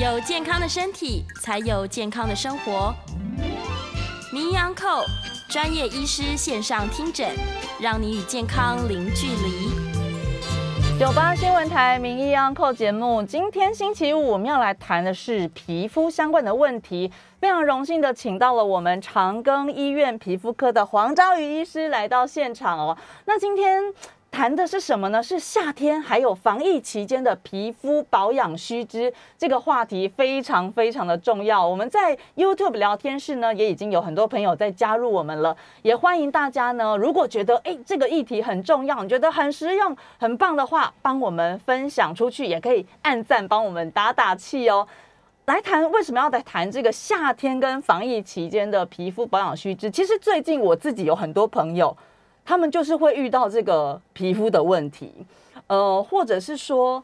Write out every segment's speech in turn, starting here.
有健康的身体，才有健康的生活。名医安扣专业医师线上听诊，让你与健康零距离。九八新闻台名医安扣节目，今天星期五我们要来谈的是皮肤相关的问题。非常荣幸的请到了我们长庚医院皮肤科的黄昭瑜医师来到现场哦。那今天。谈的是什么呢？是夏天还有防疫期间的皮肤保养须知这个话题非常非常的重要。我们在 YouTube 聊天室呢，也已经有很多朋友在加入我们了，也欢迎大家呢，如果觉得哎这个议题很重要，你觉得很实用、很棒的话，帮我们分享出去，也可以按赞帮我们打打气哦。来谈为什么要来谈这个夏天跟防疫期间的皮肤保养须知？其实最近我自己有很多朋友。他们就是会遇到这个皮肤的问题，呃，或者是说，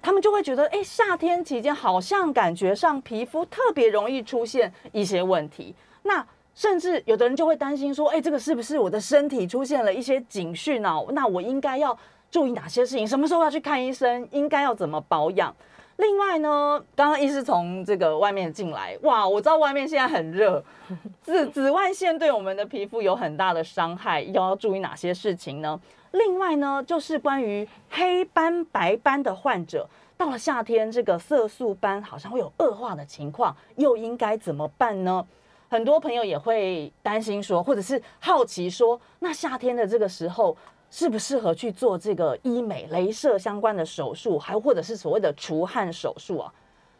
他们就会觉得，哎，夏天期间好像感觉上皮肤特别容易出现一些问题。那甚至有的人就会担心说，哎，这个是不是我的身体出现了一些警讯呢？那我应该要注意哪些事情？什么时候要去看医生？应该要怎么保养？另外呢，刚刚医师从这个外面进来，哇，我知道外面现在很热，紫紫外线对我们的皮肤有很大的伤害，要注意哪些事情呢？另外呢，就是关于黑斑白斑的患者，到了夏天，这个色素斑好像会有恶化的情况，又应该怎么办呢？很多朋友也会担心说，或者是好奇说，那夏天的这个时候。适不适合去做这个医美、镭射相关的手术，还或者是所谓的除汗手术啊？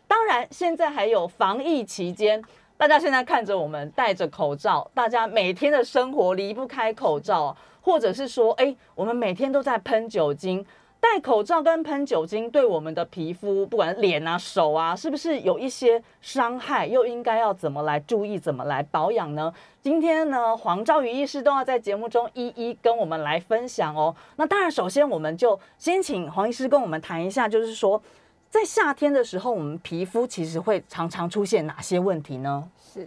当然，现在还有防疫期间，大家现在看着我们戴着口罩，大家每天的生活离不开口罩，或者是说，哎，我们每天都在喷酒精。戴口罩跟喷酒精对我们的皮肤，不管脸啊、手啊，是不是有一些伤害？又应该要怎么来注意、怎么来保养呢？今天呢，黄兆宇医师都要在节目中一一跟我们来分享哦。那当然，首先我们就先请黄医师跟我们谈一下，就是说，在夏天的时候，我们皮肤其实会常常出现哪些问题呢？是。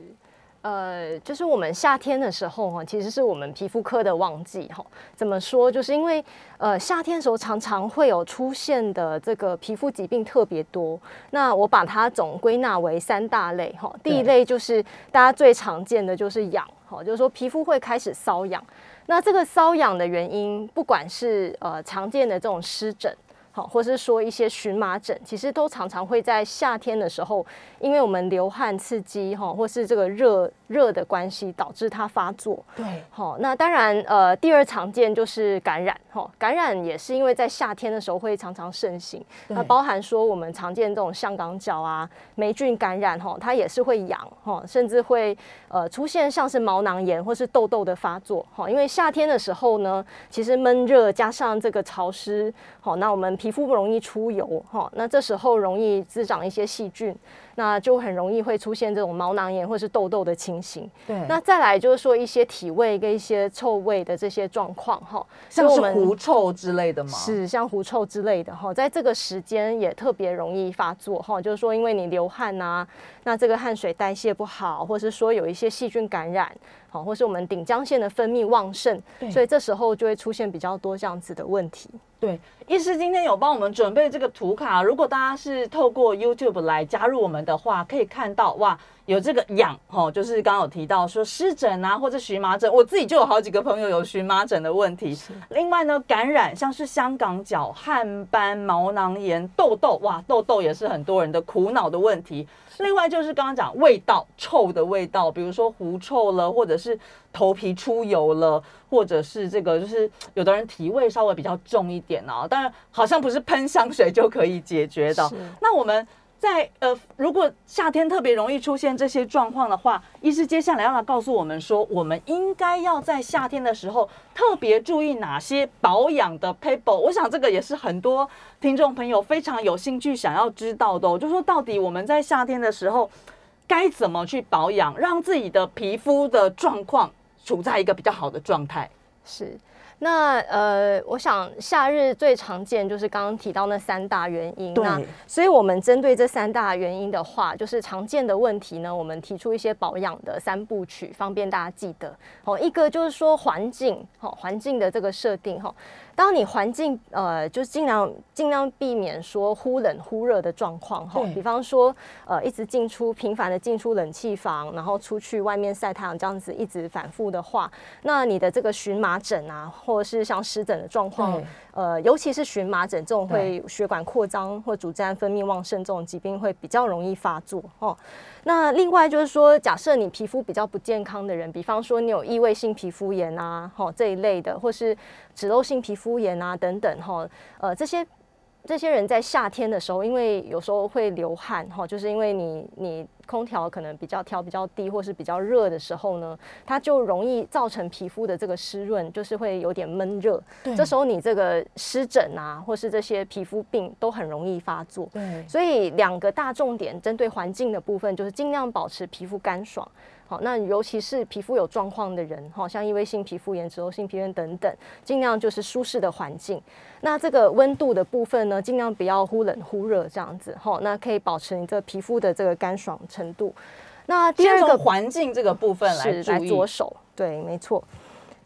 呃，就是我们夏天的时候哈，其实是我们皮肤科的旺季哈。怎么说？就是因为呃夏天的时候常常会有出现的这个皮肤疾病特别多。那我把它总归纳为三大类哈。第一类就是大家最常见的就是痒哈，就是说皮肤会开始瘙痒。那这个瘙痒的原因，不管是呃常见的这种湿疹。好，或是说一些荨麻疹，其实都常常会在夏天的时候，因为我们流汗刺激哈，或是这个热热的关系导致它发作。对，好，那当然呃，第二常见就是感染哈，感染也是因为在夏天的时候会常常盛行，那包含说我们常见这种香港脚啊、霉菌感染哈，它也是会痒哈，甚至会呃出现像是毛囊炎或是痘痘的发作哈，因为夏天的时候呢，其实闷热加上这个潮湿，好，那我们皮肤不容易出油哈，那这时候容易滋长一些细菌。那就很容易会出现这种毛囊炎或是痘痘的情形。对，那再来就是说一些体味跟一些臭味的这些状况哈，像是狐臭之类的吗？是像狐臭之类的哈，在这个时间也特别容易发作哈，就是说因为你流汗呐，那这个汗水代谢不好，或是说有一些细菌感染，好，或是我们顶浆腺的分泌旺盛，所以这时候就会出现比较多这样子的问题。对，医师今天有帮我们准备这个图卡，如果大家是透过 YouTube 来加入我们的话，可以看到哇。有这个痒哈，就是刚刚有提到说湿疹啊，或者荨麻疹，我自己就有好几个朋友有荨麻疹的问题。另外呢，感染像是香港脚、汗斑、毛囊炎、痘痘，哇，痘痘也是很多人的苦恼的问题。另外就是刚刚讲味道臭的味道，比如说狐臭了，或者是头皮出油了，或者是这个就是有的人体味稍微比较重一点啊，当然好像不是喷香水就可以解决的。那我们。在呃，如果夏天特别容易出现这些状况的话，医师接下来要来告诉我们说，我们应该要在夏天的时候特别注意哪些保养的 paper。我想这个也是很多听众朋友非常有兴趣想要知道的，就说到底我们在夏天的时候该怎么去保养，让自己的皮肤的状况处在一个比较好的状态。是。那呃，我想夏日最常见就是刚刚提到那三大原因。那所以我们针对这三大原因的话，就是常见的问题呢，我们提出一些保养的三部曲，方便大家记得。哦，一个就是说环境，哦，环境的这个设定，哈。当你环境呃，就是尽量尽量避免说忽冷忽热的状况哈，比方说呃一直进出频繁的进出冷气房，然后出去外面晒太阳这样子一直反复的话，那你的这个荨麻疹啊，或者是像湿疹的状况，呃，尤其是荨麻疹这种会血管扩张或组织胺分泌旺盛这种疾病会比较容易发作哦。那另外就是说，假设你皮肤比较不健康的人，比方说你有异位性皮肤炎啊，哈这一类的，或是脂漏性皮肤炎啊等等，哈，呃这些。这些人在夏天的时候，因为有时候会流汗哈，就是因为你你空调可能比较调比较低，或是比较热的时候呢，它就容易造成皮肤的这个湿润，就是会有点闷热。对，这时候你这个湿疹啊，或是这些皮肤病都很容易发作。对，所以两个大重点针对环境的部分，就是尽量保持皮肤干爽。好，那尤其是皮肤有状况的人，哈，像异位性皮肤炎、脂漏性皮炎等等，尽量就是舒适的环境。那这个温度的部分呢，尽量不要忽冷忽热这样子，哈，那可以保持你这皮肤的这个干爽程度。那第二个环境这个部分来来着手，对，没错。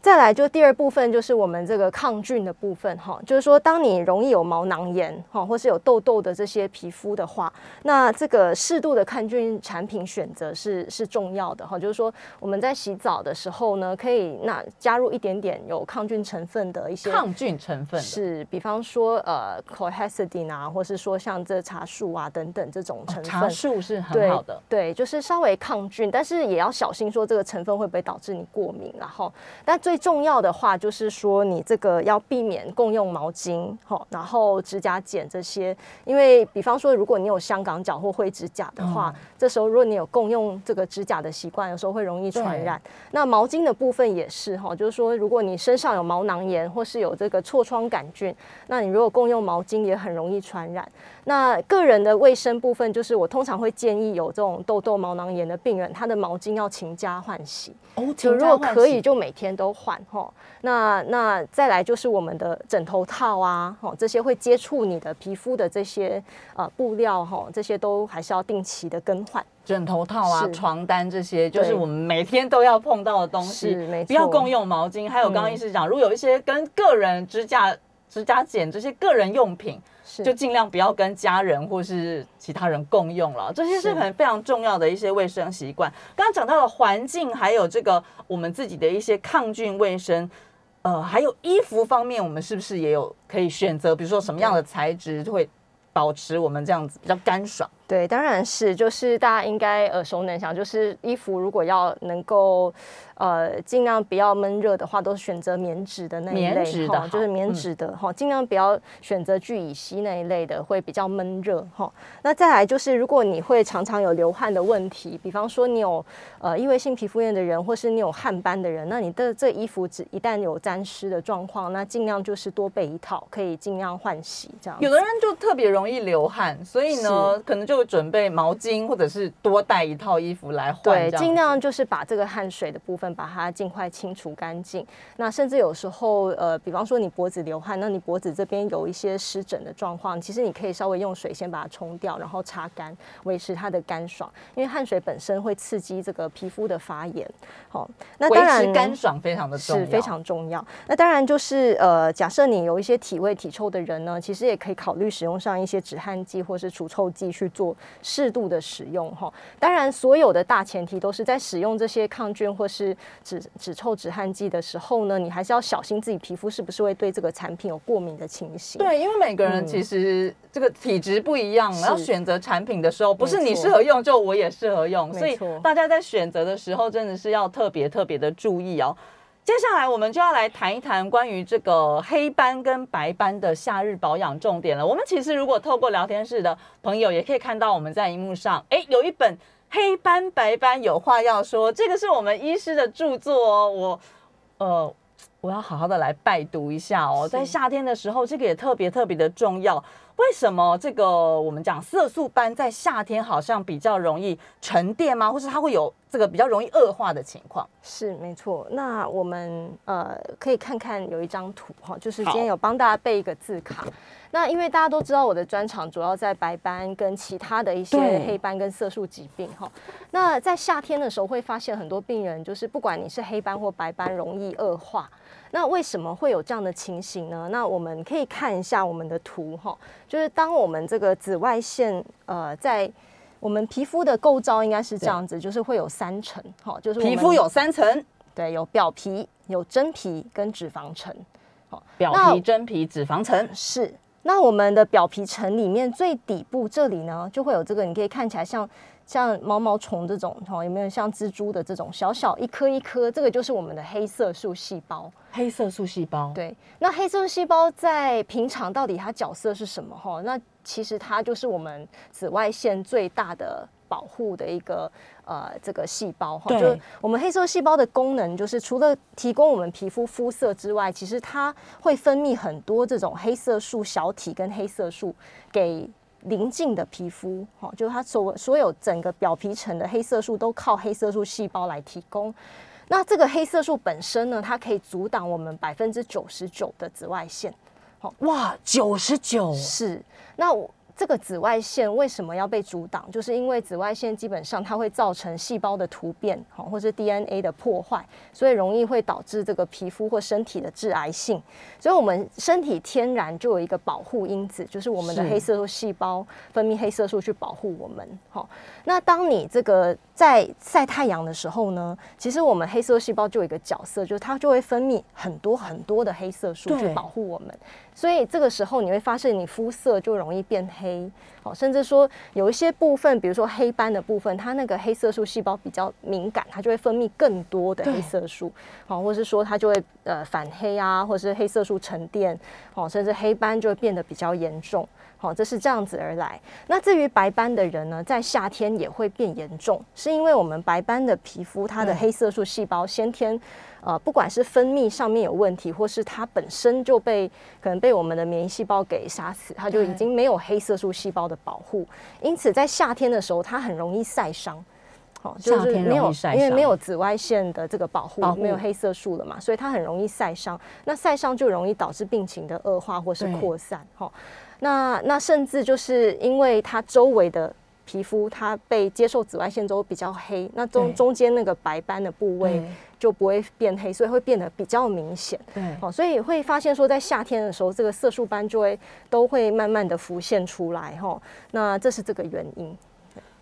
再来就第二部分就是我们这个抗菌的部分哈，就是说当你容易有毛囊炎哈，或是有痘痘的这些皮肤的话，那这个适度的抗菌产品选择是是重要的哈。就是说我们在洗澡的时候呢，可以那加入一点点有抗菌成分的一些抗菌成分是，比方说呃 c o h e s i d i n 啊，或是说像这茶树啊等等这种成分，茶树是很好的，对，就是稍微抗菌，但是也要小心说这个成分会不会导致你过敏，然后但最最重要的话就是说，你这个要避免共用毛巾，哈，然后指甲剪这些，因为比方说，如果你有香港脚或灰指甲的话，这时候如果你有共用这个指甲的习惯，有时候会容易传染。那毛巾的部分也是哈，就是说，如果你身上有毛囊炎或是有这个痤疮杆菌，那你如果共用毛巾也很容易传染。那个人的卫生部分，就是我通常会建议有这种痘痘、毛囊炎的病人，他的毛巾要勤加换洗。哦，就如果可以，就每天都换哈。那那再来就是我们的枕头套啊，哈，这些会接触你的皮肤的这些呃布料哈，这些都还是要定期的更换。枕头套啊、床单这些，就是我们每天都要碰到的东西。不要共用毛巾。还有刚刚医师讲，如果有一些跟个人指甲、指甲剪这些个人用品。就尽量不要跟家人或是其他人共用了，这些是很非常重要的一些卫生习惯。刚刚讲到了环境，还有这个我们自己的一些抗菌卫生，呃，还有衣服方面，我们是不是也有可以选择？比如说什么样的材质会保持我们这样子比较干爽？对，当然是，就是大家应该耳熟能详，就是衣服如果要能够。呃，尽量不要闷热的话，都是选择棉质的那一类的，就是棉质的哈，尽量不要选择聚乙烯那一类的，会比较闷热哈。那再来就是，如果你会常常有流汗的问题，比方说你有呃异位性皮肤炎的人，或是你有汗斑的人，那你的这衣服只一旦有沾湿的状况，那尽量就是多备一套，可以尽量换洗这样。有的人就特别容易流汗，所以呢，可能就准备毛巾，或者是多带一套衣服来换。对，尽量就是把这个汗水的部分。把它尽快清除干净。那甚至有时候，呃，比方说你脖子流汗，那你脖子这边有一些湿疹的状况，其实你可以稍微用水先把它冲掉，然后擦干，维持它的干爽。因为汗水本身会刺激这个皮肤的发炎。好，那当然干爽非常的重要，是非常重要。那当然就是呃，假设你有一些体味体臭的人呢，其实也可以考虑使用上一些止汗剂或是除臭剂去做适度的使用。哈，当然所有的大前提都是在使用这些抗菌或是止止臭止汗剂的时候呢，你还是要小心自己皮肤是不是会对这个产品有过敏的情形。对，因为每个人其实这个体质不一样，然后选择产品的时候，不是你适合用就我也适合用，所以大家在选择的时候真的是要特别特别的注意哦。接下来我们就要来谈一谈关于这个黑斑跟白斑的夏日保养重点了。我们其实如果透过聊天室的朋友，也可以看到我们在荧幕上，哎，有一本。黑斑白斑有话要说，这个是我们医师的著作哦。我，呃，我要好好的来拜读一下哦。在夏天的时候，这个也特别特别的重要。为什么这个我们讲色素斑在夏天好像比较容易沉淀吗？或是它会有这个比较容易恶化的情况。是没错。那我们呃可以看看有一张图哈，就是今天有帮大家备一个字卡。那因为大家都知道我的专长主要在白斑跟其他的一些黑斑跟色素疾病哈。那在夏天的时候会发现很多病人就是不管你是黑斑或白斑容易恶化。那为什么会有这样的情形呢？那我们可以看一下我们的图哈，就是当我们这个紫外线呃在我们皮肤的构造应该是这样子，就是会有三层哈，就是皮肤有三层，对，有表皮、有真皮跟脂肪层。好表皮、真皮、脂肪层。是，那我们的表皮层里面最底部这里呢，就会有这个，你可以看起来像像毛毛虫这种，哈，有没有像蜘蛛的这种小小一颗一颗？这个就是我们的黑色素细胞。黑色素细胞，对，那黑色素细胞在平常到底它角色是什么？哈，那其实它就是我们紫外线最大的保护的一个呃这个细胞哈。对就是我们黑色素细胞的功能，就是除了提供我们皮肤肤色之外，其实它会分泌很多这种黑色素小体跟黑色素给。邻近的皮肤，哈，就是它所所有整个表皮层的黑色素都靠黑色素细胞来提供。那这个黑色素本身呢，它可以阻挡我们百分之九十九的紫外线。哇，九十九，是，那我这个紫外线为什么要被阻挡？就是因为紫外线基本上它会造成细胞的突变，好，或是 DNA 的破坏，所以容易会导致这个皮肤或身体的致癌性。所以我们身体天然就有一个保护因子，就是我们的黑色素细胞分泌黑色素去保护我们。好，那当你这个在晒太阳的时候呢，其实我们黑色素细胞就有一个角色，就是它就会分泌很多很多的黑色素去保护我们。所以这个时候你会发现你肤色就容易变黑，哦，甚至说有一些部分，比如说黑斑的部分，它那个黑色素细胞比较敏感，它就会分泌更多的黑色素，好、或是说它就会呃反黑啊，或是黑色素沉淀，哦，甚至黑斑就会变得比较严重。好，这是这样子而来。那至于白斑的人呢，在夏天也会变严重，是因为我们白斑的皮肤，它的黑色素细胞先天，呃，不管是分泌上面有问题，或是它本身就被可能被我们的免疫细胞给杀死，它就已经没有黑色素细胞的保护，因此在夏天的时候，它很容易晒伤。好，就夏天是没有晒，伤因为没有紫外线的这个保护，没有黑色素了嘛，所以它很容易晒伤。那晒伤就容易导致病情的恶化或是扩散。哈，那那甚至就是因为它周围的皮肤它被接受紫外线之后比较黑，那中中间那个白斑的部位就不会变黑，所以会变得比较明显。对，哦，所以会发现说，在夏天的时候，这个色素斑就会都会慢慢的浮现出来。哈，那这是这个原因。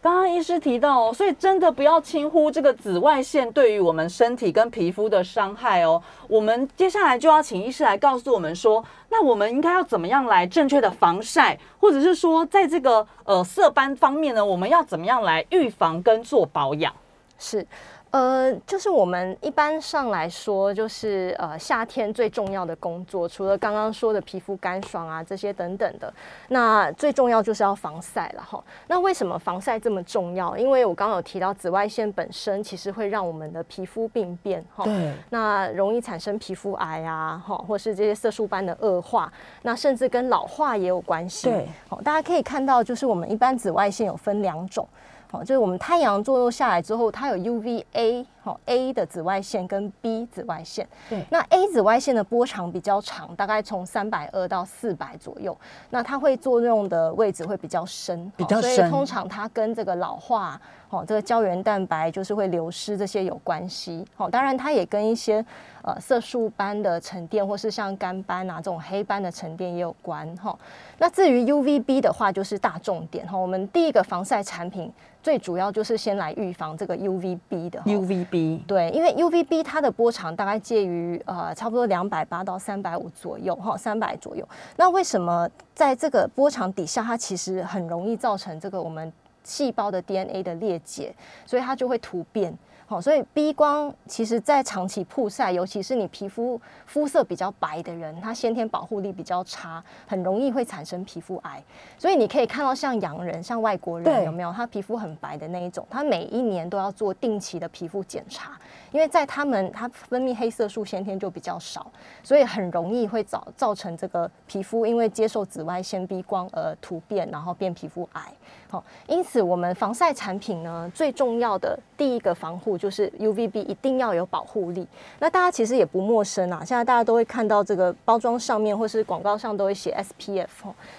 刚刚医师提到哦，所以真的不要轻忽这个紫外线对于我们身体跟皮肤的伤害哦。我们接下来就要请医师来告诉我们说，那我们应该要怎么样来正确的防晒，或者是说，在这个呃色斑方面呢，我们要怎么样来预防跟做保养？是，呃，就是我们一般上来说，就是呃夏天最重要的工作，除了刚刚说的皮肤干爽啊这些等等的，那最重要就是要防晒了哈。那为什么防晒这么重要？因为我刚刚有提到紫外线本身其实会让我们的皮肤病变哈。对，那容易产生皮肤癌啊，哈，或是这些色素斑的恶化，那甚至跟老化也有关系。对，好，大家可以看到，就是我们一般紫外线有分两种，哦，就是我们太阳坐落下来之后，它有 UVA，好 A 的紫外线跟 B 紫外线。对那 A 紫外线的波长比较长，大概从三百二到四百左右，那它会作用的位置会比较深，比较深所以通常它跟这个老化。哦，这个胶原蛋白就是会流失，这些有关系。哦，当然它也跟一些呃色素斑的沉淀，或是像肝斑啊这种黑斑的沉淀也有关。哈、那至于 UVB 的话，就是大重点哈、我们第一个防晒产品最主要就是先来预防这个 UVB 的哈 B 对，因为 UVB 它的波长大概介于呃差不多两百八到三百五左右哈，三百左右。那为什么在这个波长底下，它其实很容易造成这个我们细胞的 DNA 的裂解，所以它就会突变。好，所以 B 光其实在长期曝晒，尤其是你皮肤肤色比较白的人，他先天保护力比较差，很容易会产生皮肤癌。所以你可以看到像洋人、像外国人有没有，他皮肤很白的那一种，他每一年都要做定期的皮肤检查。因为在他们，它分泌黑色素先天就比较少，所以很容易会造造成这个皮肤因为接受紫外线 B 光而突变，然后变皮肤癌。好，因此我们防晒产品呢，最重要的第一个防护就是 UVB 一定要有保护力。那大家其实也不陌生啊，现在大家都会看到这个包装上面或是广告上都会写 SPF。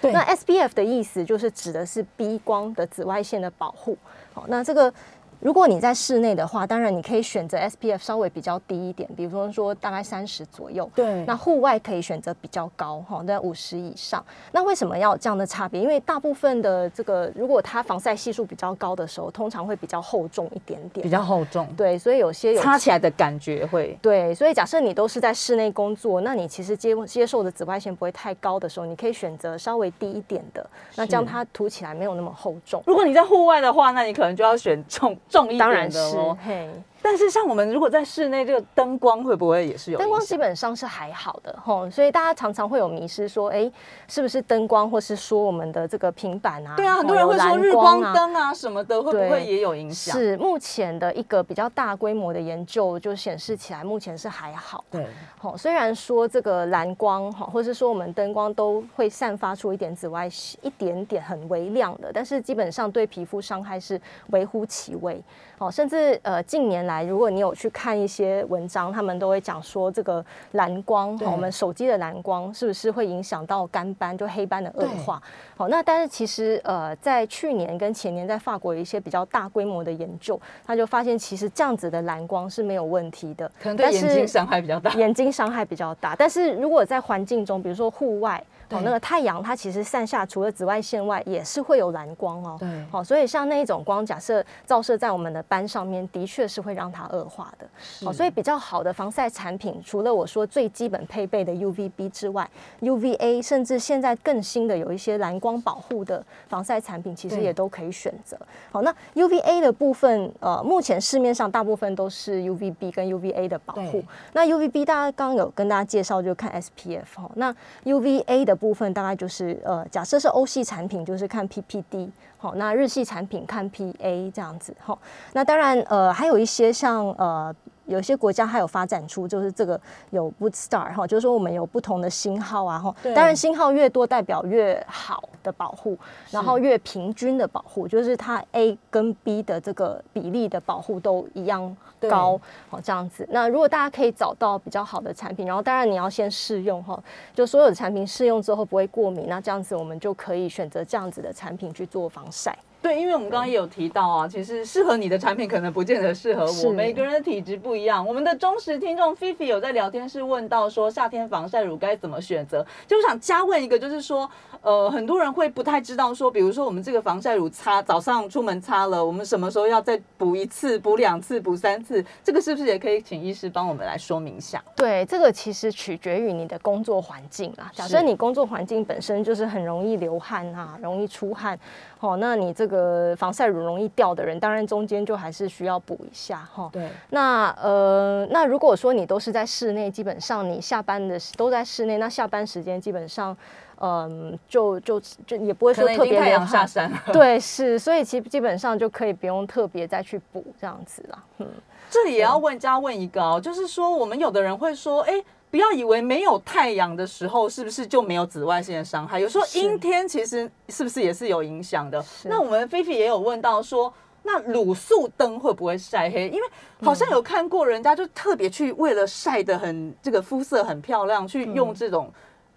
对，那 SPF 的意思就是指的是 B 光的紫外线的保护。好，那这个。如果你在室内的话，当然你可以选择 SPF 稍微比较低一点，比如说说大概三十左右。对。那户外可以选择比较高哈，在五十以上。那为什么要有这样的差别？因为大部分的这个，如果它防晒系数比较高的时候，通常会比较厚重一点点。比较厚重。对，所以有些有擦起来的感觉会。对，所以假设你都是在室内工作，那你其实接接受的紫外线不会太高的时候，你可以选择稍微低一点的，那这样它涂起来没有那么厚重。如果你在户外的话，那你可能就要选重重一点的。是，嘿。但是像我们如果在室内，这个灯光会不会也是有？灯光基本上是还好的吼，所以大家常常会有迷失，说哎，是不是灯光，或是说我们的这个平板啊？对啊，很多人会说日光灯啊什么的，会不会也有影响？是目前的一个比较大规模的研究就显示起来，目前是还好。对，好，虽然说这个蓝光哈，或是说我们灯光都会散发出一点紫外线，一点点很微亮的，但是基本上对皮肤伤害是微乎其微。哦，甚至呃，近年来，如果你有去看一些文章，他们都会讲说，这个蓝光，我们手机的蓝光是不是会影响到干斑，就黑斑的恶化？好，那但是其实呃，在去年跟前年，在法国有一些比较大规模的研究，他就发现其实这样子的蓝光是没有问题的，可能对眼睛伤害比较大，眼睛伤害比较大。但是如果在环境中，比如说户外。哦，那个太阳它其实散下除了紫外线外，也是会有蓝光哦。对，好，所以像那一种光，假设照射在我们的斑上面，的确是会让它恶化的。好，所以比较好的防晒产品，除了我说最基本配备的 UVB 之外，UVA 甚至现在更新的有一些蓝光保护的防晒产品，其实也都可以选择。好，那 UVA 的部分，呃，目前市面上大部分都是 UVB 跟 UVA 的保护。那 UVB 大家刚刚有跟大家介绍，就看 SPF 哈。那 UVA 的部分大概就是呃，假设是欧系产品，就是看 PPD，好，那日系产品看 PA 这样子，好，那当然呃，还有一些像呃。有些国家还有发展出，就是这个有 Wood Star 哈，就是说我们有不同的星号啊，哈，当然星号越多代表越好的保护，然后越平均的保护，就是它 A 跟 B 的这个比例的保护都一样高，哦这样子。那如果大家可以找到比较好的产品，然后当然你要先试用哈，就所有的产品试用之后不会过敏，那这样子我们就可以选择这样子的产品去做防晒。对，因为我们刚刚也有提到啊，其实适合你的产品可能不见得适合我，每个人的体质不一样。我们的忠实听众菲菲有在聊天室问到说，夏天防晒乳该怎么选择？就想加问一个，就是说，呃，很多人会不太知道说，比如说我们这个防晒乳擦早上出门擦了，我们什么时候要再补一次、补两次、补三次？这个是不是也可以请医师帮我们来说明一下？对，这个其实取决于你的工作环境啊。假设你工作环境本身就是很容易流汗啊，容易出汗。哦，那你这个防晒乳容易掉的人，当然中间就还是需要补一下哈。对。那呃，那如果说你都是在室内，基本上你下班的都在室内，那下班时间基本上，嗯，就就就也不会说特别太阳下山。对，是，所以其实基本上就可以不用特别再去补这样子了。嗯，这里也要问加问一个哦，就是说我们有的人会说，哎。不要以为没有太阳的时候，是不是就没有紫外线的伤害？有时候阴天其实是不是也是有影响的？那我们菲菲也有问到说，那卤素灯会不会晒黑？因为好像有看过人家就特别去为了晒得很这个肤色很漂亮，去用这种。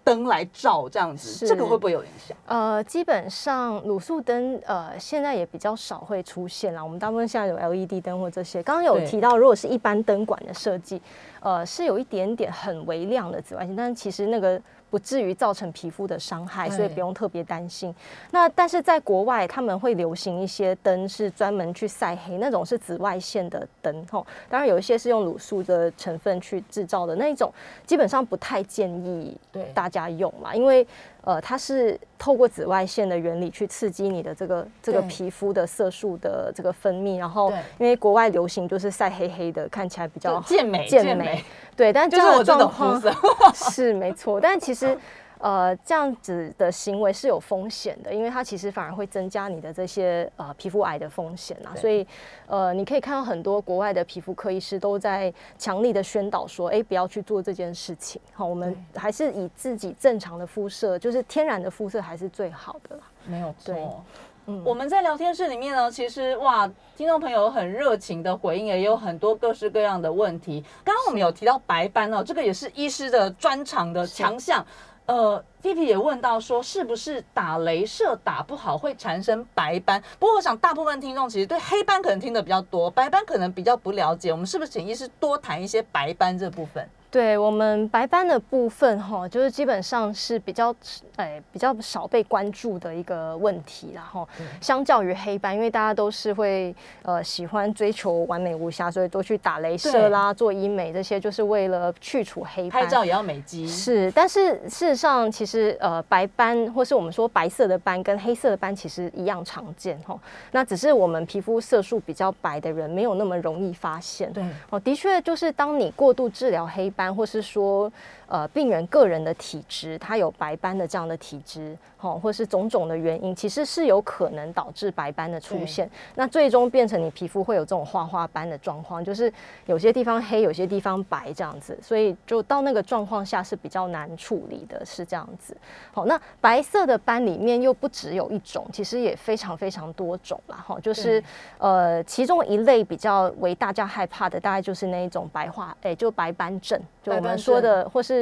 灯来照这样子，这个会不会有影响？呃，基本上卤素灯呃现在也比较少会出现了。我们大部分现在有 LED 灯或这些。刚刚有提到，如果是一般灯管的设计，呃，是有一点点很微亮的紫外线，但是其实那个。不至于造成皮肤的伤害，所以不用特别担心。那但是在国外，他们会流行一些灯是专门去晒黑，那种是紫外线的灯。吼，当然有一些是用卤素的成分去制造的那一种，基本上不太建议大家用嘛，因为呃，它是透过紫外线的原理去刺激你的这个这个皮肤的色素的这个分泌，然后因为国外流行就是晒黑黑的，看起来比较健美健美，对，但就是我这种肤色。是没错，但其实。呃，这样子的行为是有风险的，因为它其实反而会增加你的这些呃皮肤癌的风险啊。所以呃，你可以看到很多国外的皮肤科医师都在强力的宣导说，哎，不要去做这件事情。好，我们还是以自己正常的肤色，就是天然的肤色还是最好的啦。没有对错。嗯我们在聊天室里面呢，其实哇，听众朋友很热情的回应，也有很多各式各样的问题。刚刚我们有提到白斑哦，这个也是医师的专长的强项。呃弟弟也问到说，是不是打镭射打不好会产生白斑？不过我想大部分听众其实对黑斑可能听得比较多，白斑可能比较不了解。我们是不是请医师多谈一些白斑这部分？对我们白斑的部分哈，就是基本上是比较哎比较少被关注的一个问题，然后相较于黑斑，因为大家都是会呃喜欢追求完美无瑕，所以都去打镭射啦、做医美这些，就是为了去除黑斑。拍照也要美肌，是，但是事实上，其实呃，白斑或是我们说白色的斑跟黑色的斑其实一样常见哈。那只是我们皮肤色素比较白的人没有那么容易发现。对哦，的确就是当你过度治疗黑斑，或是说呃病人个人的体质，他有白斑的这样的体质，哦，或是种种的原因，其实是有可能导致白斑的出现。那最终变成你皮肤会有这种花花斑的状况，就是有些地方黑，有些地方白这样子，所以就到那个状况下是比较难处理的，是这样子。好，那白色的斑里面又不只有一种，其实也非常非常多种啦。哈，就是呃，其中一类比较为大家害怕的，大概就是那一种白化，哎、就白斑症，就我们说的，或是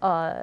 呃，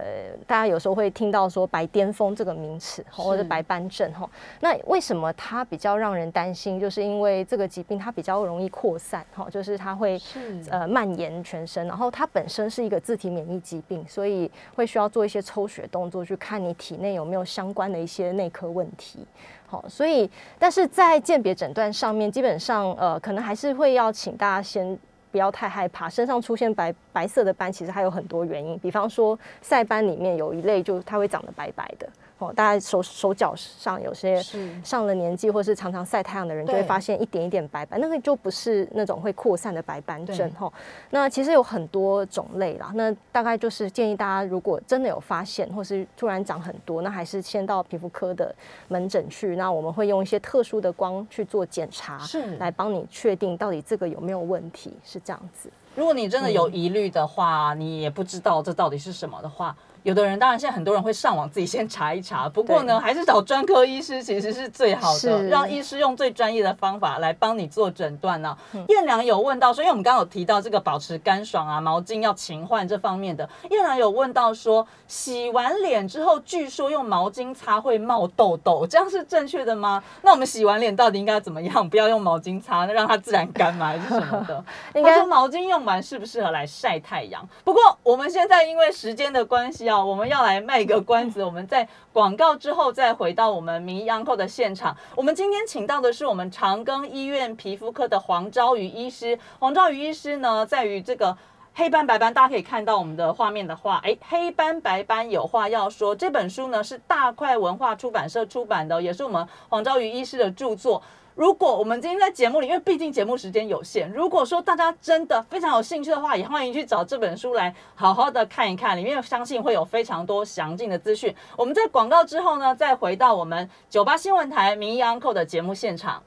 大家有时候会听到说白癜风这个名词，或者是白斑症哈。那为什么它比较让人担心？就是因为这个疾病它比较容易扩散，哈，就是它会是呃蔓延全身，然后它本身是一个自体免疫疾病，所以会需要做一些抽血动作，去看你体内有没有相关的一些内科问题。好，所以但是在鉴别诊断上面，基本上呃，可能还是会要请大家先不要太害怕，身上出现白白色的斑，其实还有很多原因，比方说晒斑里面有一类就它会长得白白的。哦，大家手手脚上有些是上了年纪或是常常晒太阳的人，就会发现一点一点白斑，那个就不是那种会扩散的白斑症对哈。那其实有很多种类啦，那大概就是建议大家，如果真的有发现或是突然长很多，那还是先到皮肤科的门诊去，那我们会用一些特殊的光去做检查，是来帮你确定到底这个有没有问题，是这样子。如果你真的有疑虑的话，你也不知道这到底是什么的话，有的人当然现在很多人会上网自己先查一查，不过呢，还是找专科医师其实是最好的，让医师用最专业的方法来帮你做诊断呢、嗯燕良有问到说，因为我们刚刚有提到这个保持干爽啊，毛巾要勤换这方面的，燕良有问到说，洗完脸之后，据说用毛巾擦会冒痘痘，这样是正确的吗？那我们洗完脸到底应该怎么样？不要用毛巾擦，那让它自然干吗？还是什么的？应该他说毛巾用完适不适合来晒太阳？不过我们现在因为时间的关系啊，我们要来卖个关子，我们在广告之后再回到我们名医安客的现场。我们今天请到的是我们长庚医院皮肤科的黄昭瑜医师。黄昭瑜医师呢，在于这个。黑斑白斑，大家可以看到我们的画面的话，哎，黑斑白斑有话要说。这本书呢是大块文化出版社出版的，也是我们黄昭瑜医师的著作。如果我们今天在节目里，因为毕竟节目时间有限，如果说大家真的非常有兴趣的话，也欢迎去找这本书来好好的看一看，里面相信会有非常多详尽的资讯。我们在广告之后呢，再回到我们九八新闻台名医 uncle 的节目现场。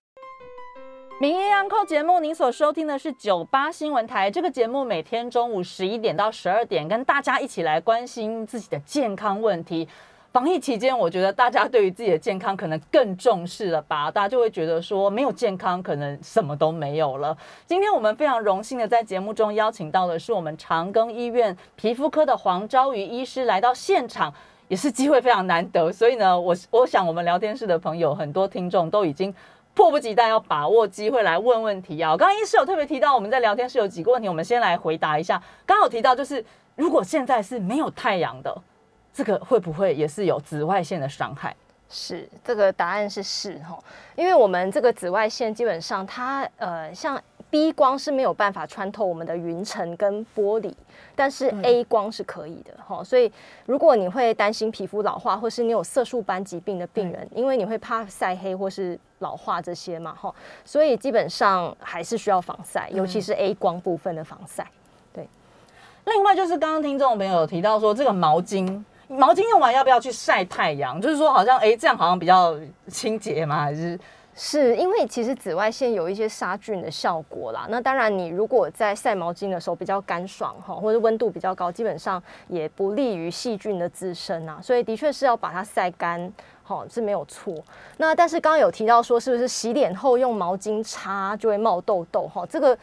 名医安扣节目，您所收听的是九八新闻台。这个节目每天中午十一点到十二点，跟大家一起来关心自己的健康问题。防疫期间，我觉得大家对于自己的健康可能更重视了吧？大家就会觉得说，没有健康，可能什么都没有了。今天我们非常荣幸的在节目中邀请到的是我们长庚医院皮肤科的黄昭瑜医师来到现场。也是机会非常难得，所以呢，我我想我们聊天室的朋友，很多听众都已经迫不及待要把握机会来问问题啊！刚刚医师有特别提到，我们在聊天室有几个问题，我们先来回答一下。刚好提到，就是如果现在是没有太阳的，这个会不会也是有紫外线的伤害？是这个答案是是哈，因为我们这个紫外线基本上它呃像 B 光是没有办法穿透我们的云层跟玻璃，但是 A 光是可以的哈。所以如果你会担心皮肤老化，或是你有色素斑疾病的病人，因为你会怕晒黑或是老化这些嘛哈，所以基本上还是需要防晒，尤其是 A 光部分的防晒。对。另外就是刚刚听众朋友提到说，这个毛巾，毛巾用完要不要去晒太阳？就是说好像哎，这样好像比较清洁吗？还是？是因为其实紫外线有一些杀菌的效果啦。那当然，你如果在晒毛巾的时候比较干爽哈，或者温度比较高，基本上也不利于细菌的滋生啊。所以的确是要把它晒干，哈是没有错。那但是刚刚有提到说，是不是洗脸后用毛巾擦就会冒痘痘？哈，这个。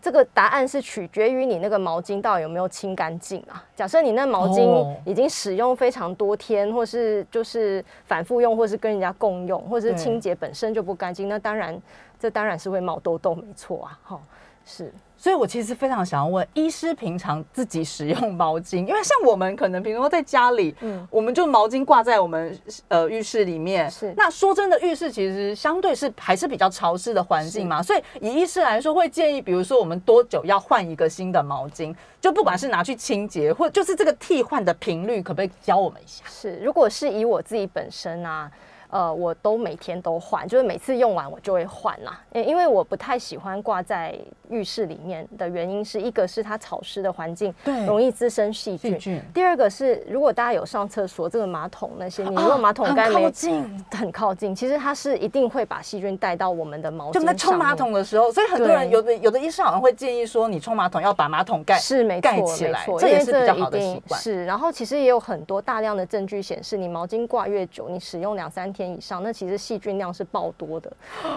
这个答案是取决于你那个毛巾到底有没有清干净啊。假设你那毛巾已经使用非常多天，或是就是反复用，或是跟人家共用，或者是清洁本身就不干净，那当然这当然是会冒痘痘，没错啊。哈，是。所以，我其实非常想要问医师，平常自己使用毛巾，因为像我们可能，比如说在家里，嗯，我们就毛巾挂在我们呃浴室里面。是。那说真的，浴室其实相对是还是比较潮湿的环境嘛，所以以医师来说，会建议，比如说我们多久要换一个新的毛巾？就不管是拿去清洁，或就是这个替换的频率，可不可以教我们一下？是，如果是以我自己本身啊。呃，我都每天都换，就是每次用完我就会换啦。因为我不太喜欢挂在浴室里面的原因是一个是它潮湿的环境，对，容易滋生细菌。第二个是如果大家有上厕所，这个马桶那些，你如果马桶盖没近，很靠近，其实它是一定会把细菌带到我们的毛巾就在冲马桶的时候，所以很多人有的有的医生好像会建议说，你冲马桶要把马桶盖是没盖起来，这也是比较好的习惯。是，然后其实也有很多大量的证据显示，你毛巾挂越久，你使用两三天以上，那其实细菌量是爆多的。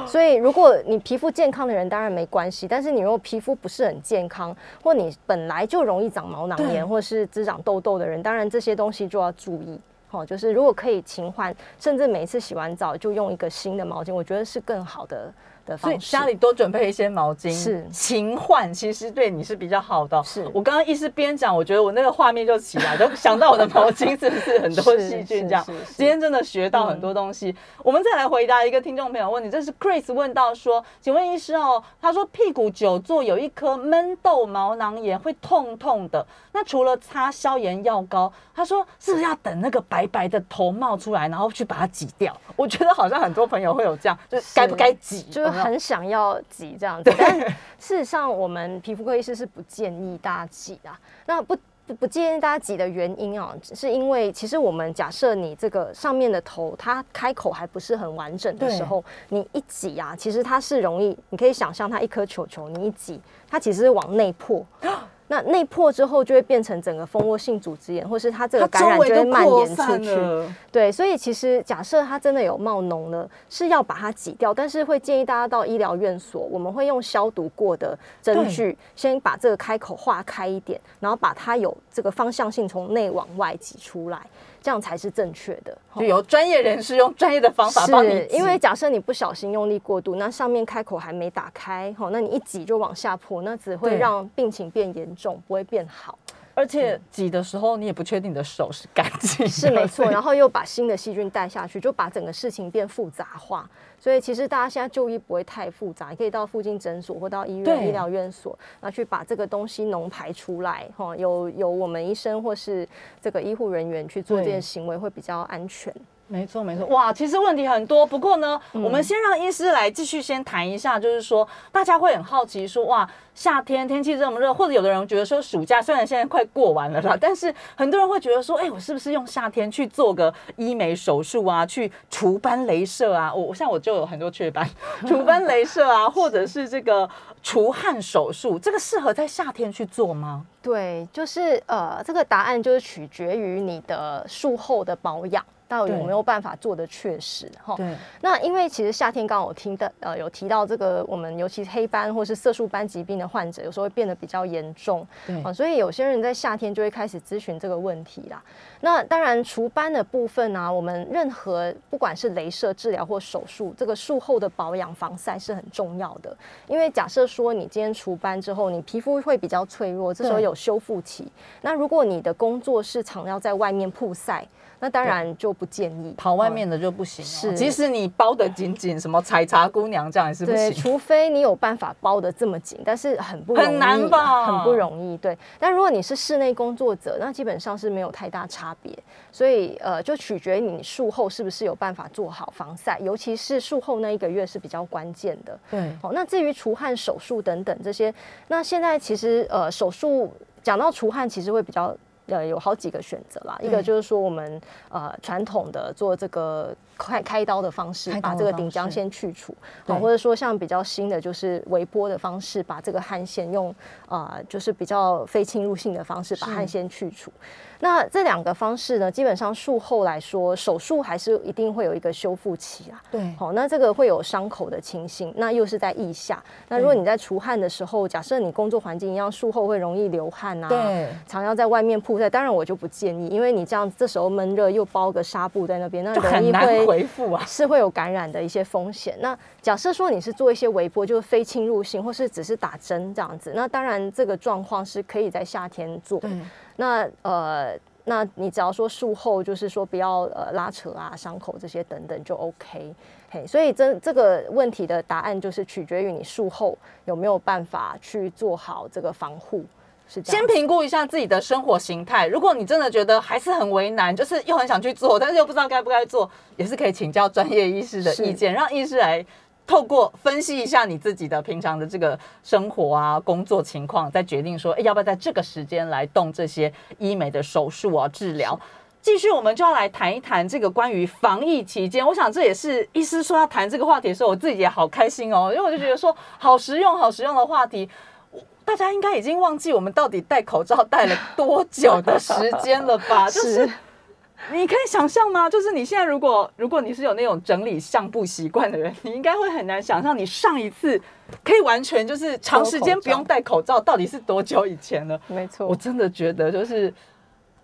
所以如果你皮肤健康的人当然没关系，但是你如果皮肤不是很健康，或你本来就容易长毛囊炎或是滋长痘痘的人，当然这些东西就要注意。好，就是如果可以勤换，甚至每次洗完澡就用一个新的毛巾，我觉得是更好的。所以家里多准备一些毛巾，是勤换，其实对你是比较好的。是我刚刚一时边讲，我觉得我那个画面就起来，就想到我的毛巾是不是很多细菌这样？今天真的学到很多东西。我们再来回答一个听众朋友问题，这是 Chris 问到说，请问医师哦，他说屁股久坐有一颗闷痘毛囊炎会痛痛的，那除了擦消炎药膏，他说是不是要等那个白白的头冒出来，然后去把它挤掉？我觉得好像很多朋友会有这样，就是该不该挤？就是。很想 要挤这样子，但事实上，我们皮肤科医师是不建议大家挤的。那不不建议大家挤的原因啊，是因为其实我们假设你这个上面的头它开口还不是很完整的时候，你一挤啊，其实它是容易，你可以想象它一颗球球，你一挤，它其实是往内破。那内破之后就会变成整个蜂窝性组织炎，或是它这个感染就会蔓延出去。对，所以其实假设它真的有冒脓了，是要把它挤掉，但是会建议大家到医疗院所，我们会用消毒过的针具，先把这个开口化开一点，然后把它有这个方向性从内往外挤出来。这样才是正确的，就由专业人士用专业的方法帮你。因为假设你不小心用力过度，那上面开口还没打开，哈，那你一挤就往下破，那只会让病情变严重，不会变好。而且挤的时候，你也不确定你的手是干净，是没错。然后又把新的细菌带下去，就把整个事情变复杂化。所以其实大家现在就医不会太复杂，你可以到附近诊所或到医院医疗院所，那去把这个东西脓排出来，哈，有有我们医生或是这个医护人员去做这件行为会比较安全。没错，没错，哇，其实问题很多。不过呢，我们先让医师来继续先谈一下，就是说大家会很好奇说，哇，夏天天气这么热，或者有的人觉得说暑假虽然现在快过完了啦，但是很多人会觉得说，哎，我是不是用夏天去做个医美手术啊，去除斑、镭射啊？我像我就有很多雀斑，除斑、镭射啊，或者是这个除汗手术，这个适合在夏天去做吗？对，就是呃，这个答案就是取决于你的术后的保养。到底有没有办法做的确实哈？对。那因为其实夏天刚刚我听到呃有提到这个，我们尤其是黑斑或是色素斑疾病的患者，有时候会变得比较严重。对。啊，所以有些人在夏天就会开始咨询这个问题啦。那当然除斑的部分呢，我们任何不管是镭射治疗或手术，这个术后的保养防晒是很重要的。因为假设说你今天除斑之后，你皮肤会比较脆弱，这时候有修复期。那如果你的工作是常要在外面曝晒，那当然就。不建议。跑外面的就不行、哦，是即使你包得紧紧，什么采茶姑娘这样也是不对，行。除非你有办法包得这么紧，但是很不容易，很难吧很不容易。对，但如果你是室内工作者，那基本上是没有太大差别。所以呃，就取决于你术后是不是有办法做好防晒，尤其是术后那一个月是比较关键的。对，好，那至于除汗手术等等这些，那现在其实呃手术讲到除汗，其实会比较呃有好几个选择啦。一个就是说我们呃传统的做这个开开刀的方式，把这个顶浆先去除，对好，或者说像比较新的就是微波的方式，把这个汗腺用呃就是比较非侵入性的方式把汗腺去除。那这两个方式呢，基本上术后来说，手术还是一定会有一个修复期啊。对，好，那这个会有伤口的情形，那又是在腋下。那如果你在除汗的时候，假设你工作环境一样，术后会容易流汗啊，对，常要在外面曝晒，当然我就不建议，因为你这样这时候闷热又包个纱布在那边，那容易会回复啊。是会有感染的一些风险。那假设说你是做一些微波，就是非侵入性，或是只是打针这样子，那当然这个状况是可以在夏天做。对，那呃，那你只要说术后就是说不要呃拉扯啊、伤口这些等等就 OK。嘿，所以这这个问题的答案就是取决于你术后有没有办法去做好这个防护，是先。评估一下自己的生活形态。如果你真的觉得还是很为难，就是又很想去做，但是又不知道该不该做，也是可以请教专业医师的意见，让医师来透过分析一下你自己的平常的这个生活啊、工作情况，再决定说，哎，要不要在这个时间来动这些医美的手术啊、治疗。继续，我们就要来谈一谈这个关于防疫期间。我想这也是医师说要谈这个话题的时候，我自己也好开心哦，因为我就觉得说好实用、好实用的话题。大家应该已经忘记我们到底戴口罩戴了多久的时间了吧？就是是你可以想象吗？就是你现在如果如果你是有那种整理相簿习惯的人，你应该会很难想象你上一次可以完全就是长时间不用戴口罩，到底是多久以前了？没错，我真的觉得就是，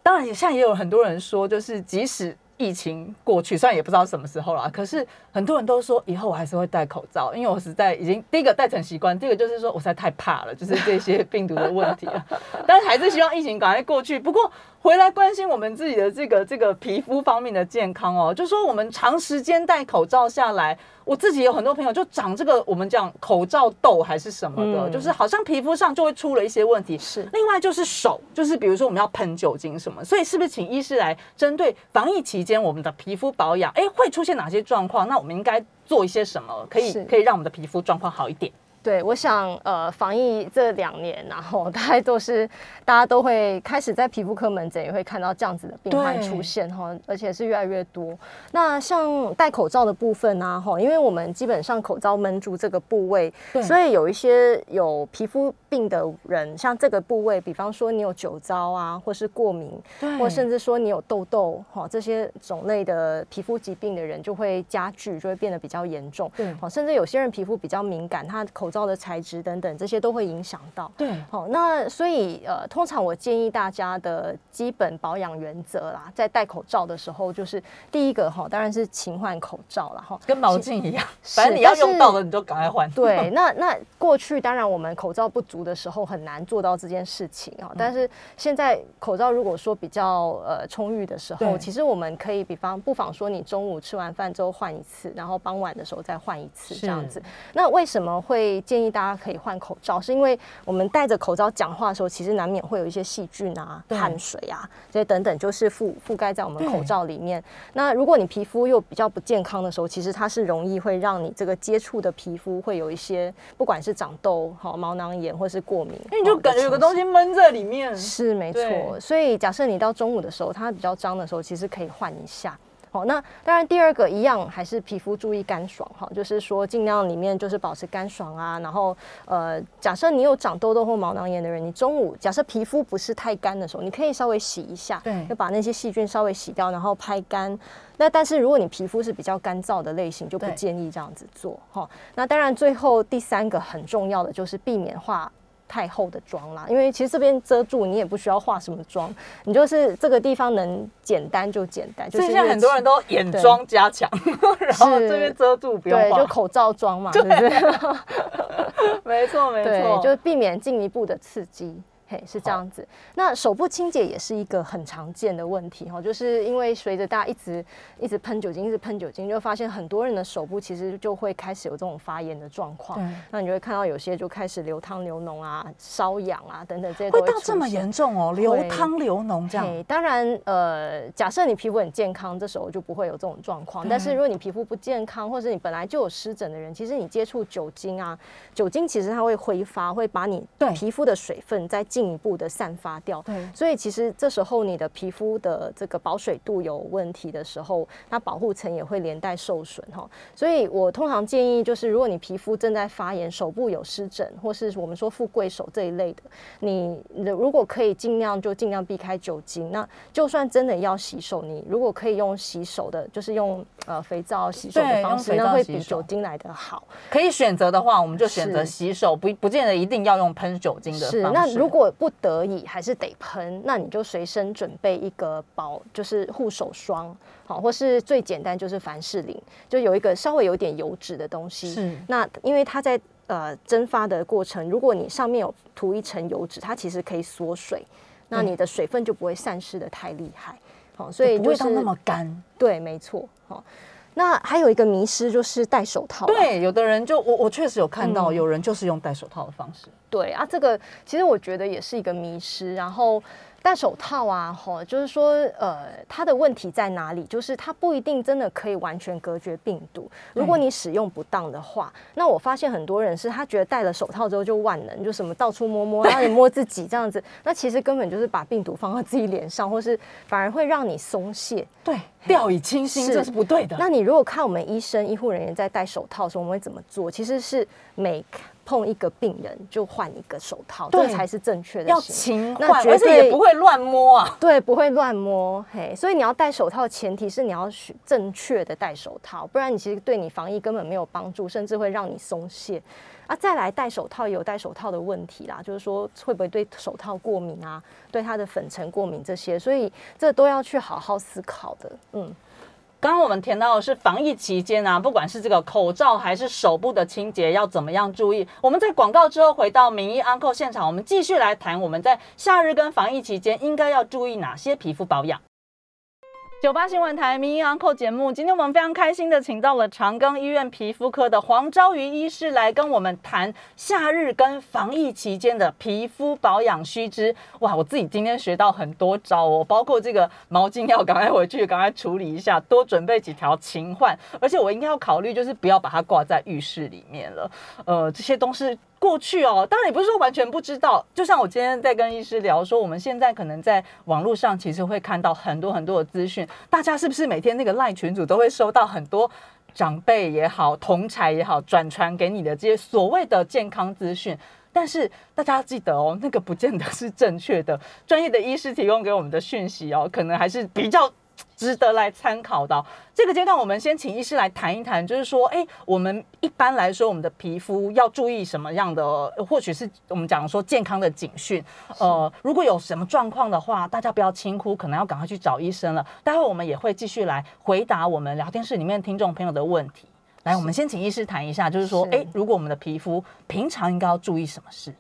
当然，现在也有很多人说，就是即使疫情过去，虽然也不知道什么时候啦，可是很多人都说以后我还是会戴口罩，因为我实在已经第一个戴成习惯，第二个就是说我实在太怕了，就是这些病毒的问题了。但是还是希望疫情赶快过去。不过回来关心我们自己的这个这个皮肤方面的健康哦，就说我们长时间戴口罩下来，我自己有很多朋友就长这个我们讲口罩痘还是什么的，嗯就是好像皮肤上就会出了一些问题。是另外就是手，就是比如说我们要喷酒精什么，所以是不是请医师来针对防疫期间我们的皮肤保养，哎，会出现哪些状况？那我们应该做一些什么，可以可以让我们的皮肤状况好一点？对，我想呃，防疫这两年，然后大概都是大家都会开始在皮肤科门诊也会看到这样子的病患出现哈，而且是越来越多。那像戴口罩的部分呢，哈，因为我们基本上口罩闷住这个部位，所以有一些有皮肤病的人，像这个部位，比方说你有酒糟啊，或是过敏，或甚至说你有痘痘哈，这些种类的皮肤疾病的人就会加剧，就会变得比较严重。对好，甚至有些人皮肤比较敏感，他口罩的材质等等，这些都会影响到。对好，那所以呃，通常我建议大家的基本保养原则啦，在戴口罩的时候，就是第一个哈，当然是勤换口罩啦。哈。跟毛巾一样，反正你要用到的你就赶快换。对，那那过去当然我们口罩不足的时候很难做到这件事情啊，但是现在口罩如果说比较呃充裕的时候，其实我们可以比方不妨说你中午吃完饭之后换一次，然后傍晚的时候再换一次这样子。那为什么会建议大家可以换口罩？是因为我们戴着口罩讲话的时候，其实难免会有一些细菌啊、汗水啊这些等等，就是覆覆盖在我们口罩里面。那如果你皮肤又比较不健康的时候，其实它是容易会让你这个接触的皮肤会有一些，不管是长痘、好毛囊炎或是过敏，因为你就感觉有个东西。闷在里面。是没错，所以假设你到中午的时候，它比较脏的时候，其实可以换一下。好，那当然第二个一样还是皮肤注意干爽哈，就是说尽量里面就是保持干爽啊。然后呃，假设你有长痘痘或毛囊炎的人，你中午假设皮肤不是太干的时候，你可以稍微洗一下，对就把那些细菌稍微洗掉，然后拍干。那但是如果你皮肤是比较干燥的类型，就不建议这样子做哈。那当然最后第三个很重要的就是避免化。太厚的妆啦，因为其实这边遮住你也不需要化什么妆，你就是这个地方能简单就简单。就是很多人都眼妆加强，然后这边遮住不用对，就口罩妆嘛，对 不对？没错没对，错，就是避免进一步的刺激。嘿，是这样子。那手部清洁也是一个很常见的问题哈，就是因为随着大家一直一直喷酒精，一直喷酒精，就发现很多人的手部其实就会开始有这种发炎的状况。那你就会看到有些就开始流汤流脓啊、瘙痒啊等等这些。会到这么严重哦，流汤流脓这样。当然，呃，假设你皮肤很健康，这时候就不会有这种状况。但是如果你皮肤不健康，或者你本来就有湿疹的人，其实你接触酒精啊，酒精其实它会挥发，会把你皮肤的水分再进一步的散发掉。对，所以其实这时候你的皮肤的这个保水度有问题的时候，那保护层也会连带受损哈。所以我通常建议就是，如果你皮肤正在发炎，手部有湿疹，或是我们说富贵手这一类的，你如果可以尽量就尽量避开酒精。那就算真的要洗手，你如果可以用洗手的，就是用呃肥皂洗手的方式，那会比酒精来的好。可以选择的话，我们就选择洗手，不不见得一定要用喷酒精的。是，那如果不得已还是得喷，那你就随身准备一个保，就是护手霜，好，或是最简单就是凡士林，就有一个稍微有点油脂的东西。是，那因为它在呃蒸发的过程，如果你上面有涂一层油脂，它其实可以锁水，那你的水分就不会散失的太厉害。好，所以不会到那么干。对，没错。好。那还有一个迷失就是戴手套。对，有的人就我我确实有看到有人就是用戴手套的方式。对啊，这个其实我觉得也是一个迷失。然后。戴手套啊，吼，就是说，呃，它的问题在哪里？就是它不一定真的可以完全隔绝病毒。如果你使用不当的话，那我发现很多人是他觉得戴了手套之后就万能，就什么到处摸摸，然后你摸自己这样子，那其实根本就是把病毒放到自己脸上，或是反而会让你松懈。对，掉以轻心，这是不对的。那你如果看我们医生、医护人员在戴手套的时候，我们会怎么做？其实是每碰一个病人就换一个手套，这才是正确的。要勤换，而且也不会乱摸啊。对，不会乱摸。嘿，所以你要戴手套，前提是你要正确的戴手套，不然你其实对你防疫根本没有帮助，甚至会让你松懈。啊，再来戴手套也有戴手套的问题啦，就是说会不会对手套过敏啊，对它的粉尘过敏这些，所以这都要去好好思考的。嗯。刚刚我们填到的是防疫期间啊，不管是这个口罩还是手部的清洁要怎么样注意。我们在广告之后回到名医安扣现场，我们继续来谈我们在夏日跟防疫期间应该要注意哪些皮肤保养。九八新闻台名医 Uncle 节目，今天我们非常开心的请到了长庚医院皮肤科的黄昭瑜医师来跟我们谈夏日跟防疫期间的皮肤保养须知。哇，我自己今天学到很多招哦，包括这个毛巾要赶快回去，赶快处理一下，多准备几条勤换，而且我应该要考虑就是不要把它挂在浴室里面了。呃，这些东西。过去哦，当然也不是说完全不知道。就像我今天在跟医师聊说，我们现在可能在网络上其实会看到很多很多的资讯。大家是不是每天那个赖群组都会收到很多长辈也好、同才也好转传给你的这些所谓的健康资讯？但是大家记得哦，那个不见得是正确的。专业的医师提供给我们的讯息哦，可能还是比较。值得来参考的这个阶段，我们先请医师来谈一谈，就是说，哎，我们一般来说，我们的皮肤要注意什么样的？或许是我们讲说健康的警讯。呃，如果有什么状况的话，大家不要轻忽，可能要赶快去找医生了。待会我们也会继续来回答我们聊天室里面听众朋友的问题。来，我们先请医师谈一下，就是说，哎，如果我们的皮肤平常应该要注意什么事？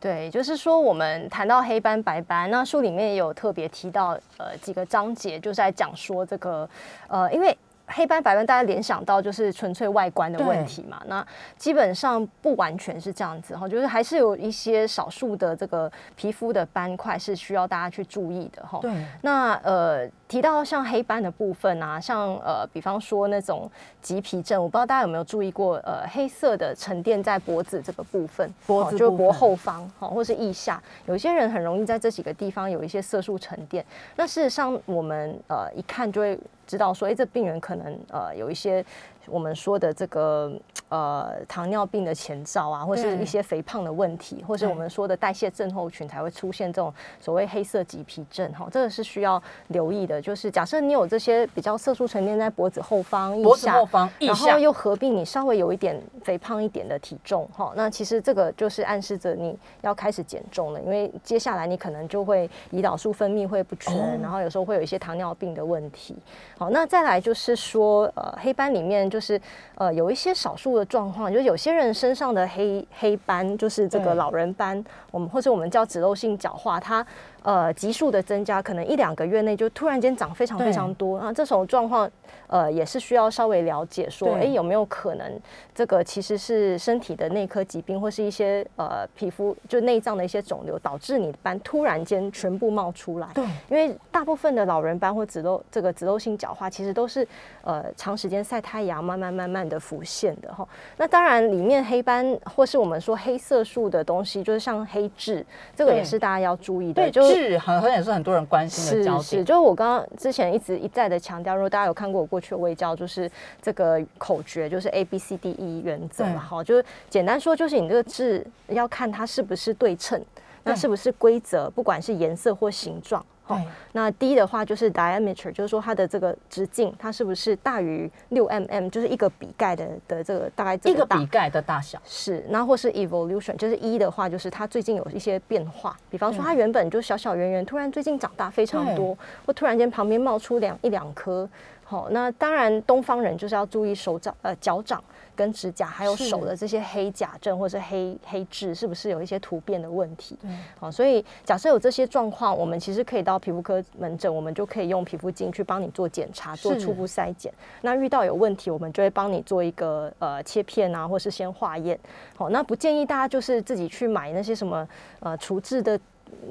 对，就是说我们谈到黑斑白斑，那书里面也有特别提到，呃，几个章节就是在讲说这个，呃，因为。黑斑白斑，大家联想到就是纯粹外观的问题嘛？那基本上不完全是这样子哈，就是还是有一些少数的这个皮肤的斑块是需要大家去注意的哈。对。那呃提到像黑斑的部分啊，像呃比方说那种棘皮症，我不知道大家有没有注意过，呃黑色的沉淀在脖子这个部分，脖子就是脖后方哈，或是腋下，有些人很容易在这几个地方有一些色素沉淀。那事实上我们呃一看就会。知道说，哎，这病人可能呃有一些。我们说的这个呃糖尿病的前兆啊，或是一些肥胖的问题，或是我们说的代谢症候群才会出现这种所谓黑色棘皮症哈，这个是需要留意的。就是假设你有这些比较色素沉淀在脖子后方、脖子后方，然后又合并你稍微有一点肥胖一点的体重哈，那其实这个就是暗示着你要开始减重了，因为接下来你可能就会胰岛素分泌会不全，然后有时候会有一些糖尿病的问题。好，那再来就是说呃黑斑里面就。就是呃有一些少数的状况，就是有些人身上的黑黑斑，就是这个老人斑，我们或者我们叫脂漏性角化，它呃急速的增加，可能一两个月内就突然间长非常非常多。啊，这种状况呃也是需要稍微了解说，对哎有没有可能这个其实是身体的内科疾病，或是一些呃皮肤就内脏的一些肿瘤导致你的斑突然间全部冒出来。对，因为大部分的老人斑或脂漏这个脂漏性角化，其实都是呃长时间晒太阳，慢慢慢慢的浮现的哈。那当然，里面黑斑或是我们说黑色素的东西，就是像黑痣，这个也是大家要注意的。对，就痣很很也是很多人关心的是是，就是我刚刚之前一直一再的强调，如果大家有看过我过去的卫教，就是这个口诀，就是 A B C D E 原则对。嘛，好，就是简单说，就是你这个字要看它是不是对称，那是不是规则，不管是颜色或形状。好对，那 D 的话就是 diameter，就是说它的这个直径，它是不是大于六 mm，就是一个笔盖的的这个大概这个笔盖的大小，是，然后或是 evolution，就是一的话，就是它最近有一些变化，比方说它原本就小小圆圆，突然最近长大非常多，或突然间旁边冒出两一两颗。好，那当然东方人就是要注意手掌、呃脚掌跟指甲，还有手的这些黑甲症或是黑黑痣，是不是有一些突变的问题？对，好，所以假设有这些状况，我们其实可以到皮肤科门诊，我们就可以用皮肤镜去帮你做检查，做初步筛检。那遇到有问题，我们就会帮你做一个呃切片啊，或是先化验。好，那不建议大家就是自己去买那些什么呃除痣的。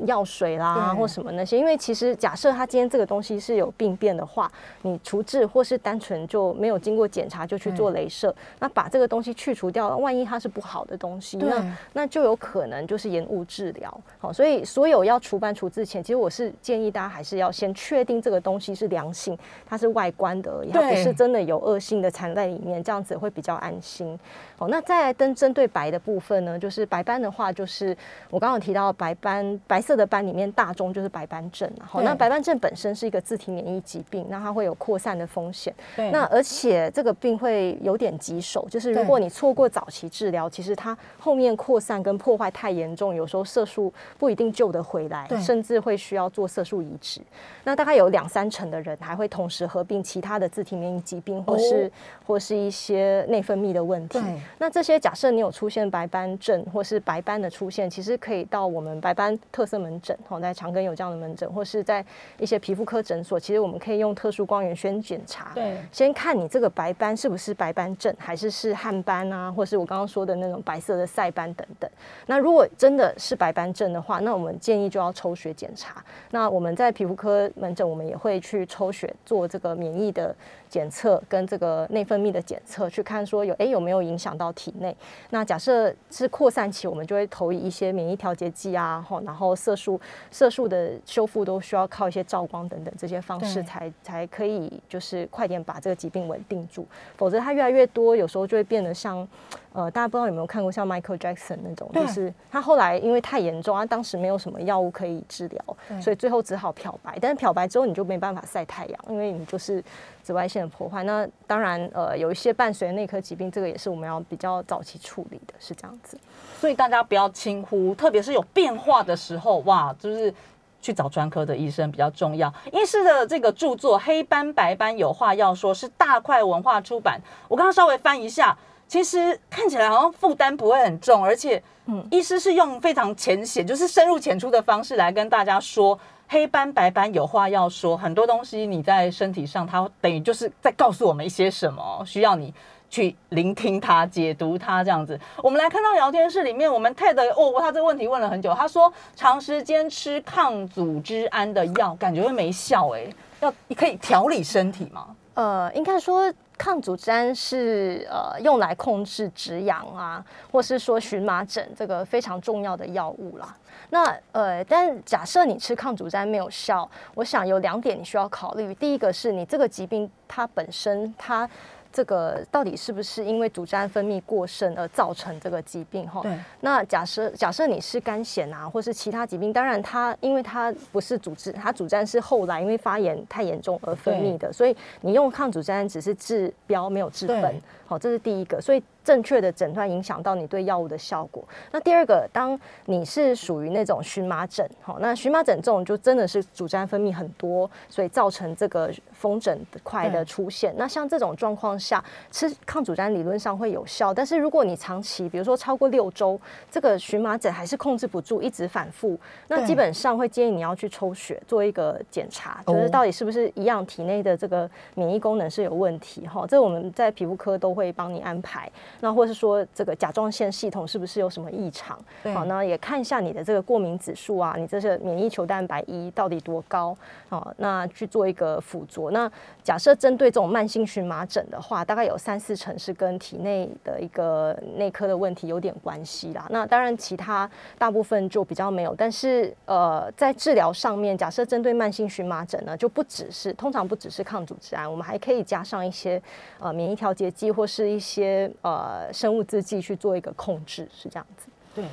药水啦，或什么那些，因为其实假设他今天这个东西是有病变的话，你除痣或是单纯就没有经过检查就去做镭射，那把这个东西去除掉，万一它是不好的东西，对那那就有可能就是延误治疗。好，所以所有要除斑除痣前，其实我是建议大家还是要先确定这个东西是良性，它是外观的而已，它不是真的有恶性的残在里面，这样子会比较安心。好，那再来针针对白的部分呢，就是白斑的话，就是我刚刚有提到白斑白色的斑里面大中就是白斑症啊。好，那白斑症本身是一个自体免疫疾病，那它会有扩散的风险。对那而且这个病会有点棘手，就是如果你错过早期治疗，其实它后面扩散跟破坏太严重，有时候色素不一定救得回来，甚至会需要做色素移植。那大概有两三成的人还会同时合并其他的自体免疫疾病，或是、哦或是一些内分泌的问题对。那这些假设你有出现白斑症或是白斑的出现，其实可以到我们白斑特色门诊，哦，在长庚有这样的门诊，或是在一些皮肤科诊所，其实我们可以用特殊光源先检查。对先看你这个白斑是不是白斑症，还是是汗斑啊，或是我刚刚说的那种白色的晒斑等等。那如果真的是白斑症的话，那我们建议就要抽血检查。那我们在皮肤科门诊，我们也会去抽血做这个免疫的检测跟这个内分泌的检测，去看说有诶有没有影响到体内。那假设是扩散期，我们就会投以一些免疫调节剂啊，吼然后色素色素的修复都需要靠一些照光等等这些方式才才可以，就是快点把这个疾病稳定住。否则它越来越多，有时候就会变得像呃，大家不知道有没有看过像 Michael Jackson 那种，就是他后来因为太严重，他当时没有什么药物可以治疗，所以最后只好漂白。但是漂白之后你就没办法晒太阳，因为你就是紫外线的破坏。那当然，呃，有一些伴随内科疾病，这个也是我们要比较早期处理的，是这样子。所以大家不要轻忽，特别是有变化的时候，哇，就是去找专科的医生比较重要。医师的这个著作《黑斑白斑有话要说》是大块文化出版，我刚刚稍微翻一下，其实看起来好像负担不会很重，而且，嗯，医师是用非常浅显，就是深入浅出的方式来跟大家说。黑斑白斑有话要说，很多东西你在身体上，它等于就是在告诉我们一些什么，需要你去聆听它、解读它这样子。我们来看到聊天室里面，我们 TED 哦，他这个问题问了很久，他说长时间吃抗组织胺的药，感觉会没效哎、要可以调理身体吗？呃，应该说抗组织胺是呃用来控制止痒啊，或是说荨麻疹这个非常重要的药物啦。那呃，但假设你吃抗组织胺没有效，我想有两点你需要考虑。第一个是你这个疾病它本身它。这个到底是不是因为组织胺分泌过剩而造成这个疾病？哈，对。那假设假设你是肝癣啊，或是其他疾病，当然它因为它不是组织，它组织胺是后来因为发炎太严重而分泌的，所以你用抗组织胺只是治标没有治本。好，这是第一个。所以正确的诊断影响到你对药物的效果。那第二个，当你是属于那种荨麻疹，好，那荨麻疹这种就真的是组织胺分泌很多，所以造成这个风疹块的出现。那像这种状况下，吃抗组织胺理论上会有效，但是如果你长期，比如说超过六周，这个荨麻疹还是控制不住，一直反复，那基本上会建议你要去抽血做一个检查，就是到底是不是一样体内的这个免疫功能是有问题哈。这我们在皮肤科都会帮你安排。那或是说这个甲状腺系统是不是有什么异常？好，那也看一下你的这个过敏指数啊，你这是免疫球蛋白一到底多高？好，那去做一个辅佐。那假设针对这种慢性荨麻疹的话，大概有三四成是跟体内的一个内科的问题有点关系啦。那当然其他大部分就比较没有。但是呃，在治疗上面，假设针对慢性荨麻疹呢，就不只是通常不只是抗组织胺，我们还可以加上一些呃免疫调节剂或是一些呃。呃，生物制剂去做一个控制是这样子。对，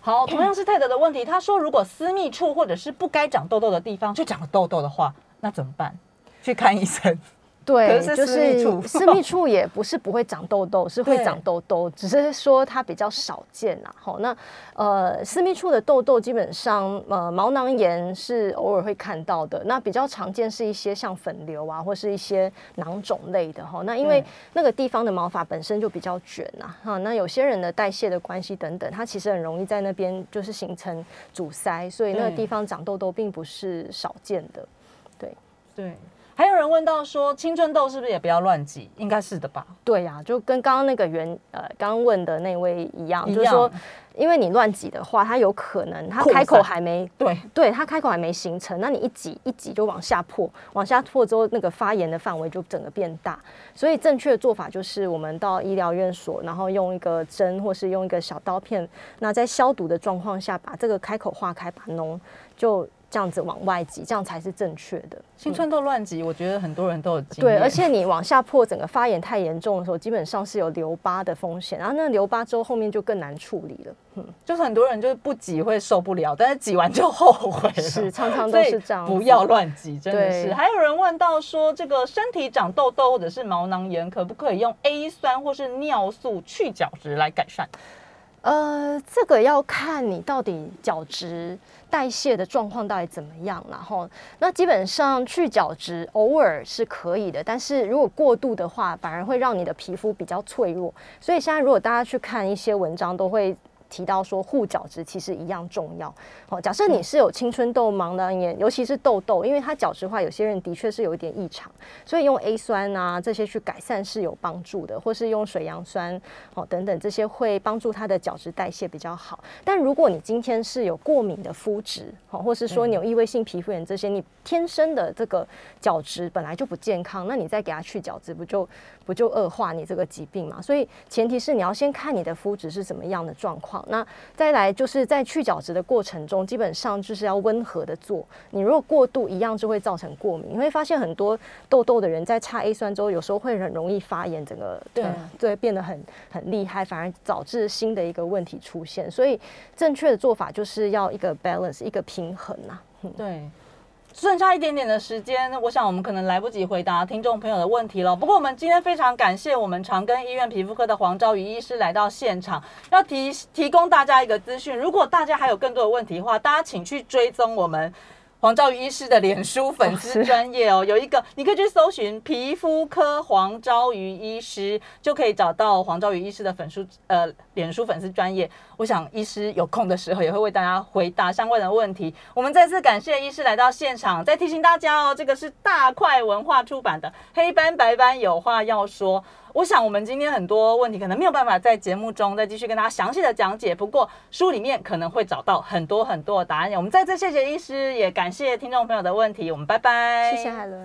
好，同样是泰德的问题，他说如果私密处或者是不该长痘痘的地方就长了痘痘的话，那怎么办？去看医生。对，就是 私密处也不是不会长痘痘，是会长痘痘，只是说它比较少见呐。好，那呃，私密处的痘痘基本上呃毛囊炎是偶尔会看到的，那比较常见是一些像粉瘤啊，或是一些囊肿类的哈。那因为那个地方的毛发本身就比较卷呐，哈，那有些人的代谢的关系等等，它其实很容易在那边就是形成阻塞，所以那个地方长痘痘并不是少见的。对，对。还有人问到说，青春痘是不是也不要乱挤？应该是的吧？对呀，就跟刚刚那个原呃刚问的那位一样，就是说，因为你乱挤的话，它有可能 它开口还没对对，它开口还没形成，那你一挤一挤就往下破，往下破之后，那个发炎的范围就整个变大。所以正确的做法就是我们到医疗院所，然后用一个针或是用一个小刀片，那在消毒的状况下，把这个开口化开，把脓就。这样子往外挤，这样才是正确的。青春痘乱挤，我觉得很多人都有经验。对，而且你往下破，整个发炎太严重的时候，基本上是有留疤的风险。然后那留疤之后，后面就更难处理了。嗯，就是很多人就是不挤会受不了，但是挤完就后悔了。是，常常都是这样。不要乱挤，真的是。还有人问到说，这个身体长痘痘或者是毛囊炎，可不可以用 A 酸或是尿素去角质来改善？呃，这个要看你到底角质。代谢的状况到底怎么样？然后，那基本上去角质偶尔是可以的，但是如果过度的话，反而会让你的皮肤比较脆弱。所以现在如果大家去看一些文章，都会。提到说护角质其实一样重要。哦，假设你是有青春痘、盲囊炎，尤其是痘痘，因为它角质化，有些人的确是有一点异常，所以用 A 酸啊这些去改善是有帮助的，或是用水杨酸哦等等这些会帮助它的角质代谢比较好。但如果你今天是有过敏的肤质，哦，或是说你有异位性皮肤炎这些，你天生的这个角质本来就不健康，那你再给它去角质，不就不就恶化你这个疾病嘛？所以前提是你要先看你的肤质是怎么样的状况。那再来就是在去角质的过程中，基本上就是要温和的做。你如果过度，一样就会造成过敏。你会发现很多痘痘的人在擦 A 酸之后，有时候会很容易发炎，整个对对变得很很厉害，反而导致新的一个问题出现。所以正确的做法就是要一个 balance，一个平衡呐。对。剩下一点点的时间，我想我们可能来不及回答听众朋友的问题了。不过我们今天非常感谢我们长庚医院皮肤科的黄昭宇医师来到现场，要提提供大家一个资讯。如果大家还有更多的问题的话，大家请去追踪我们。黄昭瑜医师的脸书粉丝专业哦，有一个你可以去搜寻皮肤科黄昭瑜医师，就可以找到黄昭瑜医师的粉书呃脸书粉丝专业。我想医师有空的时候也会为大家回答相关的问题。我们再次感谢医师来到现场，再提醒大家哦，这个是大块文化出版的《黑斑白斑有话要说》。我想，我们今天很多问题可能没有办法在节目中再继续跟大家详细的讲解。不过书里面可能会找到很多很多的答案。我们再次谢谢医师，也感谢听众朋友的问题。我们拜拜，谢谢海伦。